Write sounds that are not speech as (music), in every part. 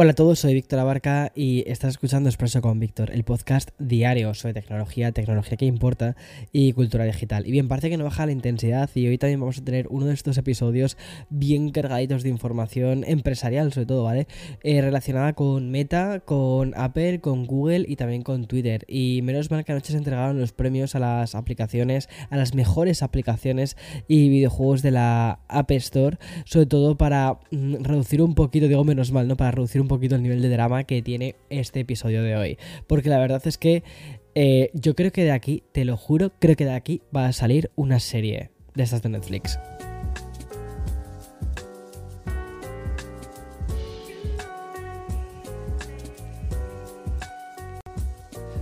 Hola a todos, soy Víctor Abarca y estás escuchando Expreso con Víctor, el podcast diario sobre tecnología, tecnología que importa y cultura digital. Y bien, parece que no baja la intensidad y hoy también vamos a tener uno de estos episodios bien cargaditos de información empresarial, sobre todo, ¿vale? Eh, relacionada con Meta, con Apple, con Google y también con Twitter. Y menos mal que anoche se entregaron los premios a las aplicaciones, a las mejores aplicaciones y videojuegos de la App Store, sobre todo para mm, reducir un poquito, digo menos mal, ¿no? Para reducir un poquito el nivel de drama que tiene este episodio de hoy. Porque la verdad es que eh, yo creo que de aquí, te lo juro, creo que de aquí va a salir una serie de estas de Netflix.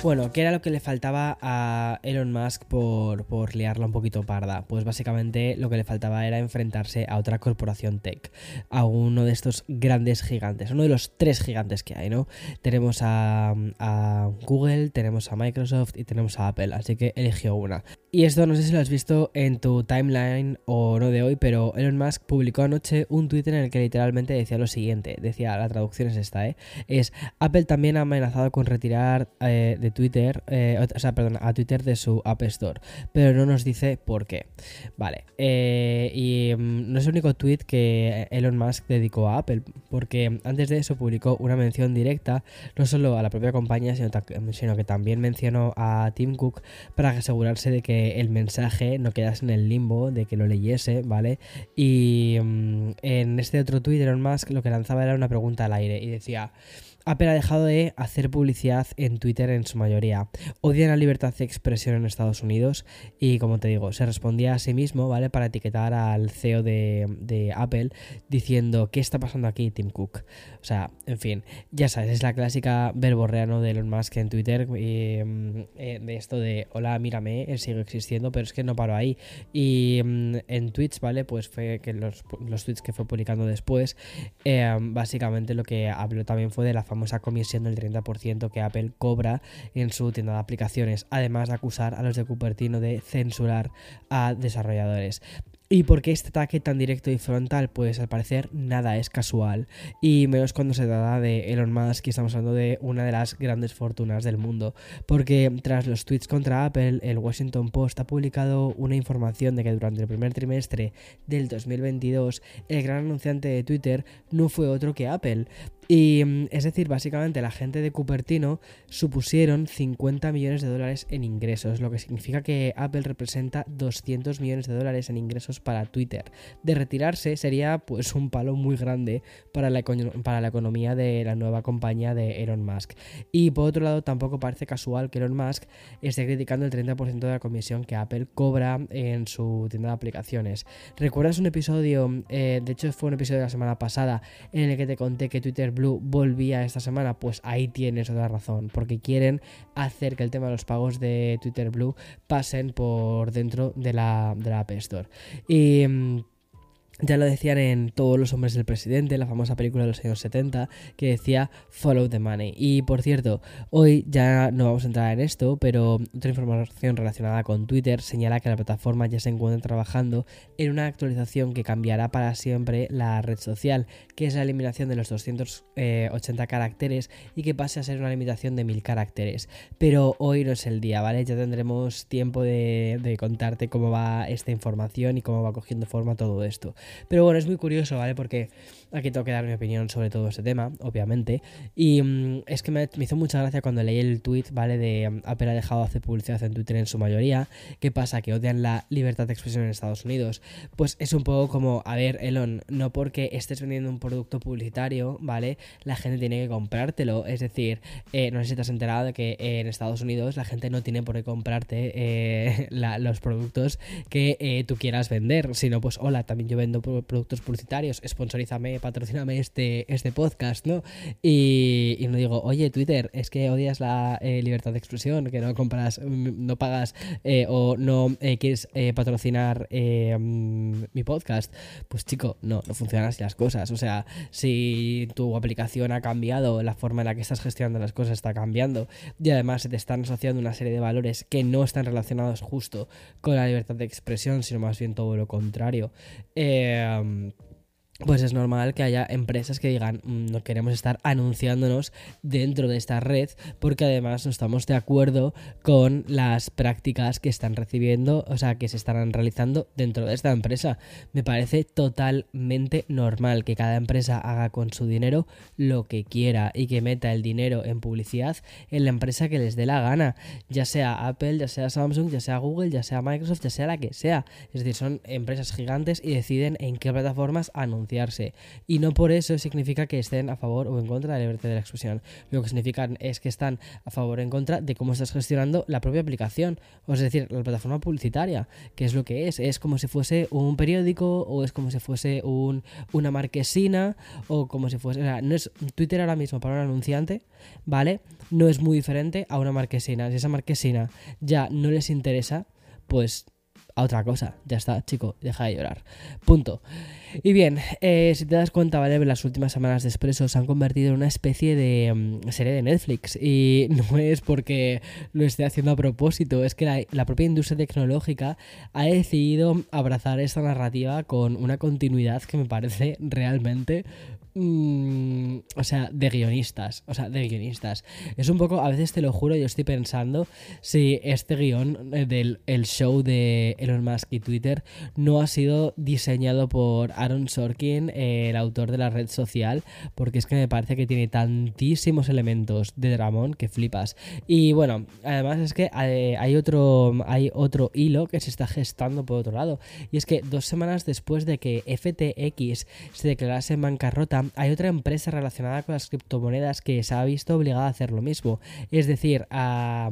Bueno, ¿qué era lo que le faltaba a Elon Musk por, por, liarla un poquito parda? Pues básicamente lo que le faltaba era enfrentarse a otra corporación tech, a uno de estos grandes gigantes, uno de los tres gigantes que hay, ¿no? Tenemos a, a Google, tenemos a Microsoft y tenemos a Apple, así que eligió una. Y esto no sé si lo has visto en tu timeline o no de hoy, pero Elon Musk publicó anoche un Twitter en el que literalmente decía lo siguiente, decía, la traducción es esta, ¿eh? Es, Apple también ha amenazado con retirar eh, de Twitter, eh, o sea, perdón, a Twitter de su App Store, pero no nos dice por qué. Vale, eh, y mm, no es el único tweet que Elon Musk dedicó a Apple, porque antes de eso publicó una mención directa, no solo a la propia compañía, sino, sino que también mencionó a Tim Cook para asegurarse de que el mensaje no quedase en el limbo, de que lo leyese, ¿vale? Y mm, en este otro Twitter, Elon Musk lo que lanzaba era una pregunta al aire y decía... Apple ha dejado de hacer publicidad en Twitter en su mayoría. Odian la libertad de expresión en Estados Unidos y, como te digo, se respondía a sí mismo, ¿vale? Para etiquetar al CEO de, Apple diciendo, ¿qué está pasando aquí, Tim Cook? O sea, en fin, ya sabes, es la clásica verborrea de Elon Musk en Twitter eh, eh, de esto de, hola, mírame, él sigue existiendo, pero es que no paro ahí. Y mm, en tweets, ¿vale? Pues fue que los, los tweets que fue publicando después, eh, básicamente lo que habló también fue de la famosa comisión del 30% que Apple cobra en su tienda de aplicaciones, además de acusar a los de Cupertino de censurar a desarrolladores. ¿Y por qué este ataque tan directo y frontal? Pues al parecer nada es casual. Y menos cuando se trata de Elon Musk estamos hablando de una de las grandes fortunas del mundo. Porque tras los tweets contra Apple, el Washington Post ha publicado una información de que durante el primer trimestre del 2022, el gran anunciante de Twitter no fue otro que Apple. Y mm, es decir, básicamente la gente de Cupertino supusieron 50 millones de dólares en ingresos, lo que significa que Apple representa 200 millones de dólares en ingresos para Twitter. De retirarse sería pues un palo muy grande para la, para la economía de la nueva compañía de Elon Musk. Y por otro lado, tampoco parece casual que Elon Musk esté criticando el 30% de la comisión que Apple cobra en su tienda de aplicaciones. ¿Recuerdas un episodio, eh, de hecho fue un episodio de la semana pasada, en el que te conté que Twitter Blue volvía esta semana, pues ahí tienes otra razón, porque quieren hacer que el tema de los pagos de Twitter Blue pasen por dentro de la, de la App Store. Mm, ya lo decían en Todos los hombres del presidente, la famosa película de los años 70, que decía Follow the Money. Y por cierto, hoy ya no vamos a entrar en esto, pero otra información relacionada con Twitter señala que la plataforma ya se encuentra trabajando en una actualización que cambiará para siempre la red social, que es la eliminación de los 280 eh, caracteres y que pase a ser una limitación de 1000 caracteres. Pero hoy no es el día, ¿vale? Ya tendremos tiempo de, de contarte cómo va esta información y cómo va cogiendo forma todo esto. Pero bueno, es muy curioso, ¿vale? Porque aquí tengo que dar mi opinión sobre todo este tema, obviamente. Y mm, es que me, hizo mucha gracia cuando leí el tweet, ¿vale? De um, Apple ha dejado de hacer publicidad en Twitter en su mayoría. ¿Qué pasa? Que odian la libertad de expresión en Estados Unidos. Pues es un poco como, a ver, Elon, no porque estés vendiendo un producto publicitario, ¿vale? La gente tiene que comprártelo. Es decir, eh, no sé si te has enterado de que en Estados Unidos la gente no tiene por qué comprarte eh, (laughs) los productos que eh, tú quieras vender, sino pues, hola, también yo vendo productos publicitarios, sponsorízame, patrocíname este, este podcast, ¿no? Y, no digo, oye, Twitter, es que odias la eh, libertad de expresión, que no compras, mm, no pagas eh, o no eh, quieres patrocinar mm, mi podcast. Pues chico, no, no funcionan así las cosas. O sea, si tu aplicación ha cambiado, la forma en la que estás gestionando las cosas está cambiando y además se te están asociando una serie de valores que no están relacionados justo con la libertad de expresión, sino más bien todo lo contrario. Eh, pues es normal que haya empresas que digan mm, no queremos estar anunciándonos dentro de esta red porque además no estamos de acuerdo con las prácticas que están recibiendo, o sea, que se estarán realizando dentro de esta empresa. Me parece totalmente normal que cada empresa haga con su dinero lo que quiera y que meta el dinero en publicidad en la empresa que les dé la gana, ya sea Apple, ya sea Samsung, ya sea Google, ya sea Microsoft, ya sea la que sea. Es decir, son empresas gigantes y deciden en qué plataformas anunciar y no por eso significa que estén a favor o en contra de la libertad de la expresión. Lo que significa es que están a favor o en contra de cómo estás gestionando la propia aplicación, o es decir, la plataforma publicitaria, que es lo que es. Es como si fuese un periódico o es como si fuese un, una marquesina o como si fuese... O sea, no es Twitter ahora mismo para un anunciante, ¿vale? No es muy diferente a una marquesina. Si esa marquesina ya no les interesa, pues a otra cosa. Ya está, chico, deja de llorar. Punto. Y bien, eh, si te das cuenta, ¿vale? Las últimas semanas de Expreso se han convertido en una especie de mm, serie de Netflix. Y (laughs) no es porque lo esté haciendo a propósito, es que la, la, propia industria tecnológica ha decidido abrazar esta narrativa con una continuidad que me parece realmente Mm, o sea, de guionistas. O sea, de guionistas. Es un poco, a veces te lo juro, yo estoy pensando si este guion eh, del el show de Elon Musk y Twitter no ha sido diseñado por Aaron Sorkin, el autor de la red social, porque es que me parece que tiene tantísimos elementos de Dramón que flipas. Y bueno, además es que eh, hay otro, hay otro hilo que se está gestando por otro lado. Y es que dos semanas después de que FTX se declarase en bancarrota, hay otra empresa relacionada con las criptomonedas que se ha visto obligada a hacer lo mismo. Es decir, a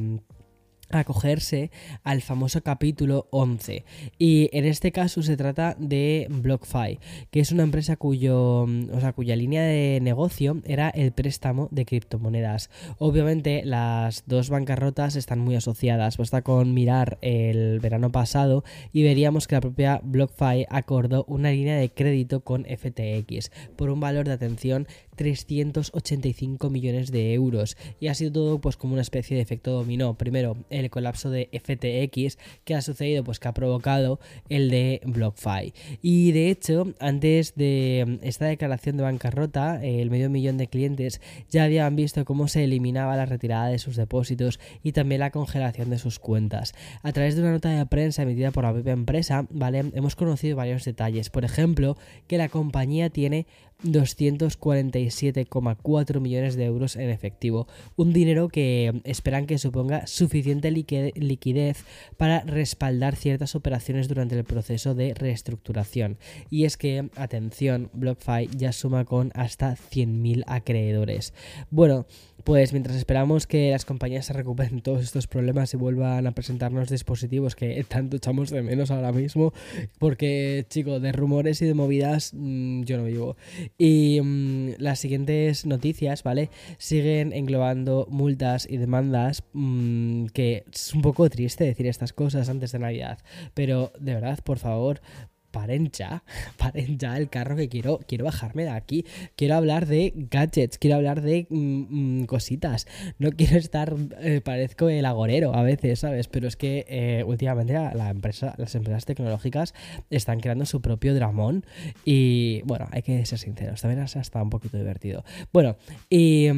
acogerse al famoso capítulo 11 y en este caso se trata de BlockFi que es una empresa cuyo o sea, cuya línea de negocio era el préstamo de criptomonedas. Obviamente las dos bancarrotas están muy asociadas. Basta con mirar el verano pasado y veríamos que la propia BlockFi acordó una línea de crédito con FTX por un valor de atención 385 millones de euros. Y ha sido todo pues como una especie de efecto dominó. Primero el colapso de FTX que ha sucedido pues que ha provocado el de BlockFi. Y de hecho antes de esta declaración de bancarrota el medio millón de clientes ya habían visto cómo se eliminaba la retirada de sus depósitos y también la congelación de sus cuentas. A través de una nota de prensa emitida por la propia empresa vale hemos conocido varios detalles. Por ejemplo que la compañía tiene 247,4 millones de euros en efectivo, un dinero que esperan que suponga suficiente liquidez para respaldar ciertas operaciones durante el proceso de reestructuración. Y es que, atención, BlockFi ya suma con hasta 100.000 acreedores. Bueno, pues mientras esperamos que las compañías se recuperen todos estos problemas y vuelvan a presentarnos dispositivos que tanto echamos de menos ahora mismo, porque, chico, de rumores y de movidas mm, yo no vivo. Y mm, las siguientes noticias, ¿vale? Siguen englobando multas y demandas, mm, que es un poco triste decir estas cosas antes de Navidad, pero de verdad, por favor, paren ya, (laughs) paren ya el carro que quiero, quiero bajarme de aquí. Quiero hablar de gadgets, quiero hablar de mm, cositas. No quiero estar, eh, parezco el agorero a veces, ¿sabes? Pero es que eh, últimamente la, empresa, las empresas tecnológicas están creando su propio dramón y bueno, hay que ser sinceros, también ha estado un poquito divertido. Bueno, y...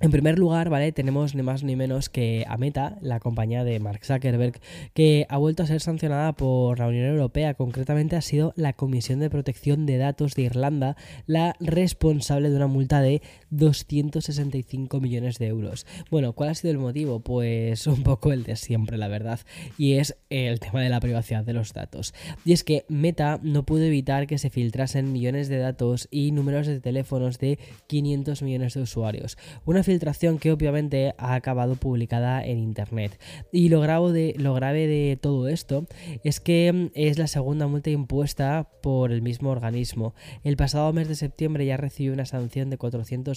En primer lugar, ¿vale? Tenemos ni más ni menos que a Meta, la compañía de Mark Zuckerberg, que ha vuelto a ser sancionada por la Unión Europea. Concretamente ha sido la Comisión de Protección de Datos de Irlanda la responsable de una multa de 265 millones de euros. Bueno, ¿cuál ha sido el motivo? Pues un poco el de siempre, la verdad. Y es el tema de la privacidad de los datos. Y es que Meta no pudo evitar que se filtrasen millones de datos y números de teléfonos de 500 millones de usuarios. Una filtración que obviamente ha acabado publicada en internet. Y lo, de, lo grave de todo esto es que es la segunda multa impuesta por el mismo organismo. El pasado mes de septiembre ya recibió una sanción de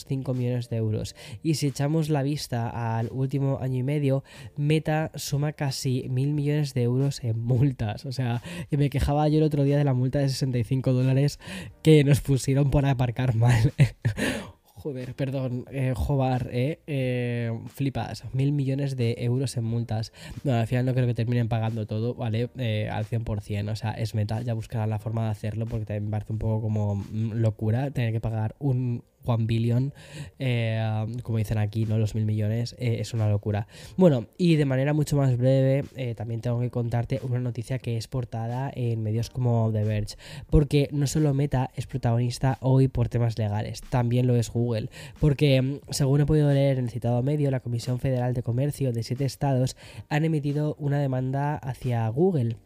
405 millones de euros. Y si echamos la vista al último año y medio, Meta suma casi mil millones de euros en multas. O sea, que me quejaba yo el otro día de la multa de 65 dólares que nos pusieron por aparcar mal. (laughs) Joder, perdón, eh, Jobar, eh, eh, flipas, mil millones de euros en multas. No, al final no creo que terminen pagando todo, ¿vale? Eh, al 100%, o sea, es meta, ya buscarán la forma de hacerlo porque también me parece un poco como mm, locura tener que pagar un, one billion, eh, como dicen aquí, ¿no? Los mil millones, eh, es una locura. Bueno, y de manera mucho más breve, eh, también tengo que contarte una noticia que es portada en medios como The Verge, porque no solo Meta es protagonista hoy por temas legales, también lo es Google, porque mm, según he podido leer en el citado medio, la Comisión Federal de Comercio de siete estados han emitido una demanda hacia Google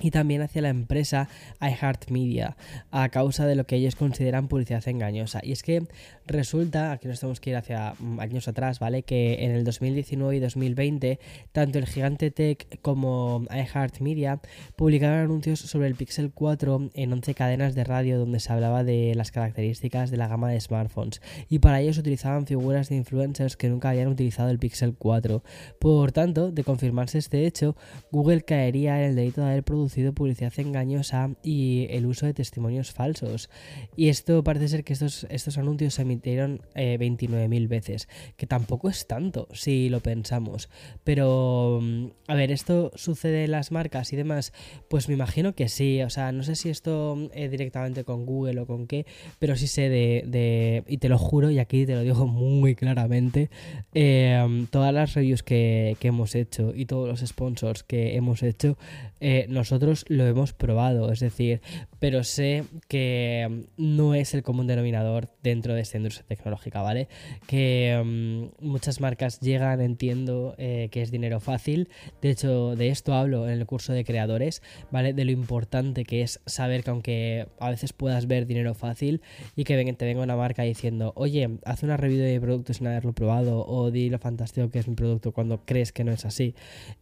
y también hacia la empresa iHeartMedia a causa de lo que ellos consideran publicidad engañosa. Y es que resulta, aquí nos tenemos que ir hacia mm, años atrás, ¿vale? Que en el 2019 y 2020, tanto el gigante tech como iHeartMedia publicaron anuncios sobre el Pixel 4 en 11 cadenas de radio donde se hablaba de las características de la gama de smartphones. Y para ellos utilizaban figuras de influencers que nunca habían utilizado el Pixel 4. Por tanto, de confirmarse este hecho, Google caería en el delito de haber producido publicidad engañosa y el uso de testimonios falsos. Y esto parece ser que estos, estos anuncios se emitieron eh, 29.000 veces, que tampoco es tanto si lo pensamos. Pero, mm, a ver, ¿esto sucede en las marcas y demás? Pues me imagino que sí. O sea, no sé si esto es directamente con Google o con qué, pero sí sé de, y te lo juro, y aquí te lo digo muy claramente, eh, todas las reviews que, que hemos hecho y todos los sponsors que hemos hecho, eh, nosotros lo hemos probado, es decir, pero sé que mm, no es el común denominador dentro de esta industria tecnológica, ¿vale? Que mm, muchas marcas llegan, entiendo que es dinero fácil, de hecho de esto hablo en el curso de creadores, ¿vale? De lo importante que es saber que aunque a veces puedas ver dinero fácil y que te venga una marca diciendo, oye, haz una review de producto sin haberlo probado o di lo fantástico que es mi producto cuando crees que no es así,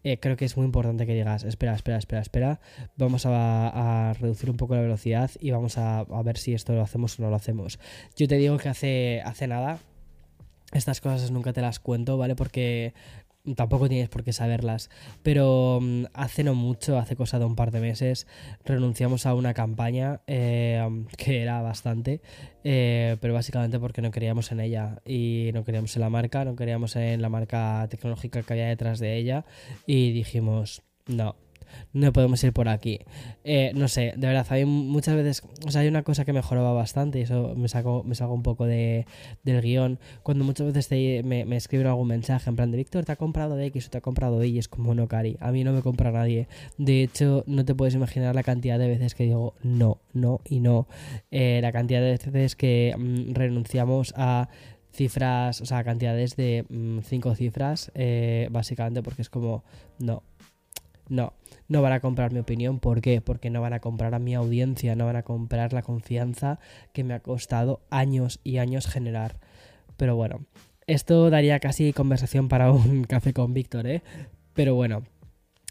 eh, creo que es muy importante que digas, espera, espera, espera, espera, vamos a, reducir un poco la velocidad y vamos a, ver si esto lo hacemos o no lo hacemos. Yo te digo que hace, hace nada, estas cosas nunca te las cuento, ¿vale? Porque tampoco tienes por qué saberlas, pero mm, hace no mucho, hace cosa de un par de meses, renunciamos a una campaña eh, que era bastante, eh, pero básicamente porque no queríamos en ella y no queríamos en la marca, no queríamos en la marca tecnológica que había detrás de ella y dijimos, no, no podemos ir por aquí. Eh, no sé, de verdad, hay muchas veces, o sea, hay una cosa que mejoraba bastante y eso me saco, me saco un poco de, del guion. Cuando muchas veces me, me, escriben algún mensaje en plan de Víctor, te ha comprado de X o te ha comprado de Y, es como no, Cari, a mí no me compra nadie. De hecho, no te puedes imaginar la cantidad de veces que digo no, no y no. Eh, la cantidad de veces que mm, renunciamos a cifras, o sea, cantidades de mm, cinco cifras, eh, básicamente porque es como, no, no, no van a comprar mi opinión. ¿Por qué? Porque no van a comprar a mi audiencia, no van a comprar la confianza que me ha costado años y años generar. Pero bueno, esto daría casi conversación para un (laughs) café con Víctor, ¿eh? Pero bueno,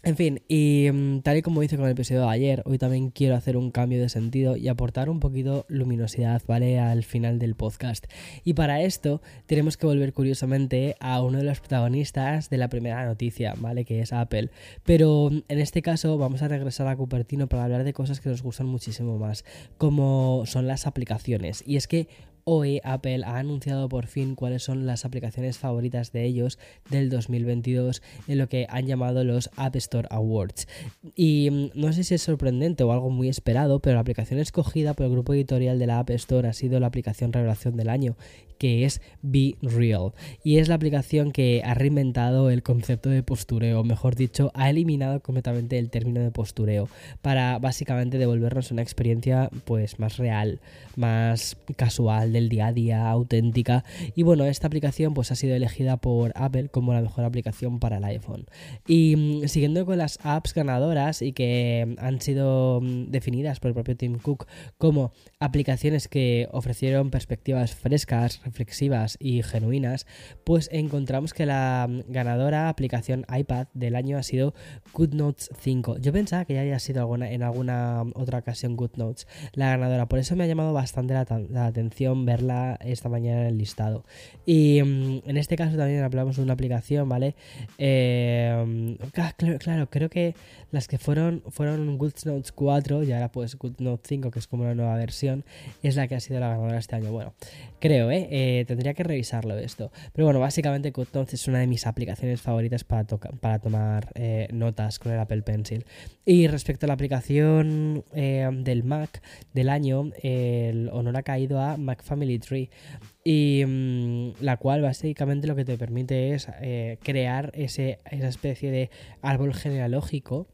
en fin, y mm, tal y como hice con el episodio de ayer, hoy también quiero hacer un cambio de sentido y aportar un poquito luminosidad, ¿vale? Al final del podcast. Y para esto tenemos que volver curiosamente a uno de los protagonistas de la primera noticia, ¿vale? Que es Apple. Pero mm, en este caso vamos a regresar a Cupertino para hablar de cosas que nos gustan muchísimo más, como son las aplicaciones. Y es que Hoy Apple ha anunciado por fin cuáles son las aplicaciones favoritas de ellos del 2022 en lo que han llamado los App Store Awards. Y mm, no sé si es sorprendente o algo muy esperado, pero la aplicación escogida por el grupo editorial de la App Store ha sido la aplicación revelación del año que es Be Real. Y es la aplicación que ha reinventado el concepto de postureo, mejor dicho, ha eliminado completamente el término de postureo para básicamente devolvernos una experiencia pues más real, más casual del día a día, auténtica. Y bueno, esta aplicación pues ha sido elegida por Apple como la mejor aplicación para el iPhone. Y mm, siguiendo con las apps ganadoras y que han sido mm, definidas por el propio Tim Cook como aplicaciones que ofrecieron perspectivas frescas, reflexivas y genuinas, pues encontramos que la ganadora aplicación iPad del año ha sido GoodNotes 5. Yo pensaba que ya había sido en alguna otra ocasión GoodNotes la ganadora, por eso me ha llamado bastante la, atención verla esta mañana en el listado. Y mm, en este caso también hablamos de una aplicación, ¿vale? Eh, claro, creo que las que fueron fueron GoodNotes 4 y ahora pues GoodNotes 5, que es como una nueva versión, es la que ha sido la ganadora este año. Bueno, creo, ¿eh? eh tendría que revisarlo esto. Pero bueno, básicamente GoodNotes es una de mis aplicaciones favoritas para, para tomar eh, notas con el Apple Pencil. Y respecto a la aplicación eh, del Mac del año, el honor ha caído a Mac Family Tree y mm, la cual básicamente lo que te permite es eh, crear ese, esa especie de árbol genealógico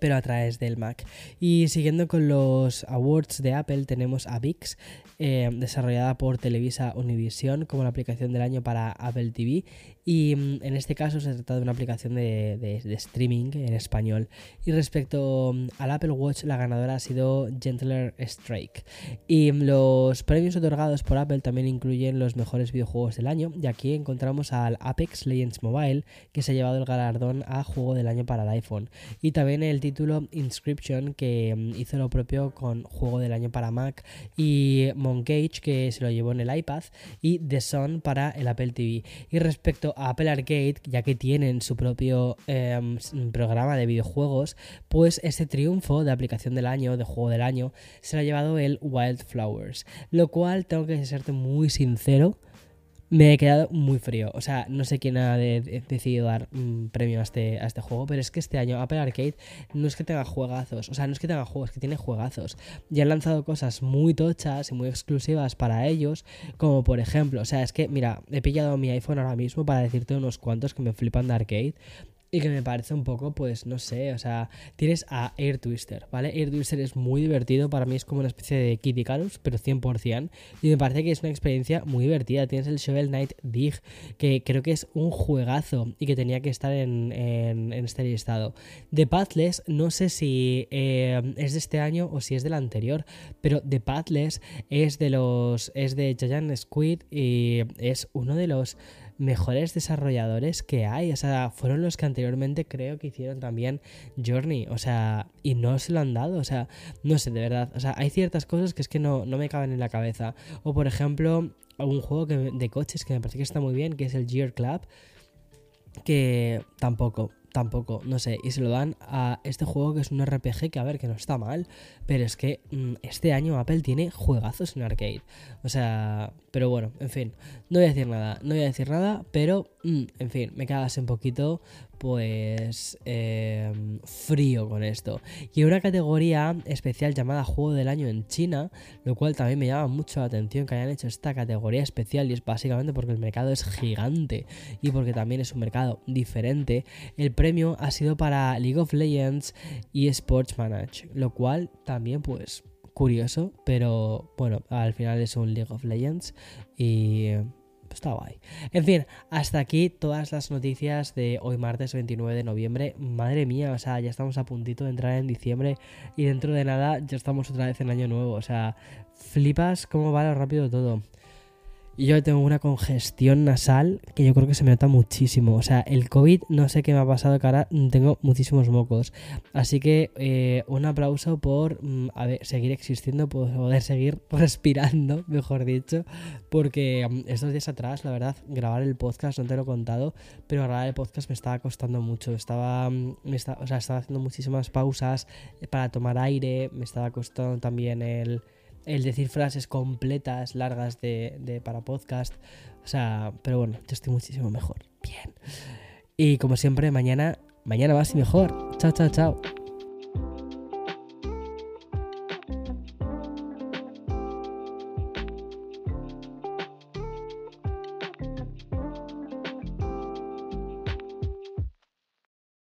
pero a través del Mac. Y siguiendo con los awards de Apple, tenemos a VIX, eh, desarrollada por Televisa Univision como la aplicación del año para Apple TV. Y mm, en este caso se trata de una aplicación de, streaming en español. Y respecto mm, al Apple Watch, la ganadora ha sido Gentler Strike. Y mm, los premios otorgados por Apple también incluyen los mejores videojuegos del año. Y aquí encontramos al Apex Legends Mobile, que se ha llevado el galardón a juego del año para el iPhone. Y también el título Inscription, que hizo lo propio con juego del año para Mac. Y Moncage, que se lo llevó en el iPad. Y The Sun para el Apple TV. Y respecto Apple Arcade, ya que tienen su propio em, programa de videojuegos, pues este triunfo de aplicación del año, de juego del año, se lo ha llevado el Wildflowers. Lo cual, tengo que serte muy sincero, me he quedado muy frío. O sea, no sé quién ha decidido dar un premio a este, a este juego, pero es que este año Apple Arcade no es que tenga juegazos, o sea, no es que tenga juegos, es que tiene juegazos. Y han lanzado cosas muy tochas y muy exclusivas para ellos, como por ejemplo, o sea, es que, mira, he pillado mi iPhone ahora mismo para decirte unos cuantos que me flipan de arcade y que me parece un poco, pues no sé, o sea, tienes a Air Twister, ¿vale? Air Twister es muy divertido, para mí es como una especie de Kitty Carus, pero 100%, y me parece que es una experiencia muy divertida. Tienes el Shovel Knight Dig, que creo que es un juegazo y que tenía que estar en, en, este listado. The Pathless, no sé si eh, es de este año o si es del anterior, pero The Pathless es de los, es de Giant Squid y es uno de los mejores desarrolladores que hay. O sea, fueron los que anteriormente creo que hicieron también Journey. O sea, y no se lo han dado. O sea, no sé, de verdad. O sea, hay ciertas cosas que es que no, no me caben en la cabeza. O por ejemplo, un juego de coches que me parece que está muy bien, que es el Gear Club. Que tampoco tampoco, no sé, y se lo dan a este juego que es un RPG que a ver, que no está mal, pero es que mm, este año Apple tiene juegazos en arcade. O sea, pero bueno, en fin, no voy a decir nada, no voy a decir nada, pero mm, en fin, me quedas un poquito pues em, frío con esto. Y una categoría especial llamada Juego del Año en China, lo cual también me llama mucho la atención que hayan hecho esta categoría especial y es básicamente porque el mercado es gigante y porque también es un mercado diferente. El premio ha sido para League of Legends y Sports Manage, lo cual también pues curioso, pero bueno, al final es un League of Legends y está guay. En fin, hasta aquí todas las noticias de hoy martes 29 de noviembre. Madre mía, o sea, ya estamos a puntito de entrar en diciembre y dentro de nada ya estamos otra vez en año nuevo. O sea, flipas cómo va lo rápido todo. Y yo tengo una congestión nasal que yo creo que se me nota muchísimo. O sea, el COVID no sé qué me ha pasado, que ahora tengo muchísimos mocos. Así que eh, un aplauso por mm, seguir existiendo, por poder seguir (laughs) respirando, mejor dicho. Porque mm, estos días atrás, la verdad, grabar el podcast, no te lo he contado, pero grabar el podcast me estaba costando mucho. Estaba, mm, me o sea, estaba haciendo muchísimas pausas para tomar aire, me estaba costando también el el decir frases completas, largas de, para podcast. O sea, pero bueno, yo estoy muchísimo mejor. Bien. Y como siempre, mañana, mañana más y mejor. Chao, chao, chao.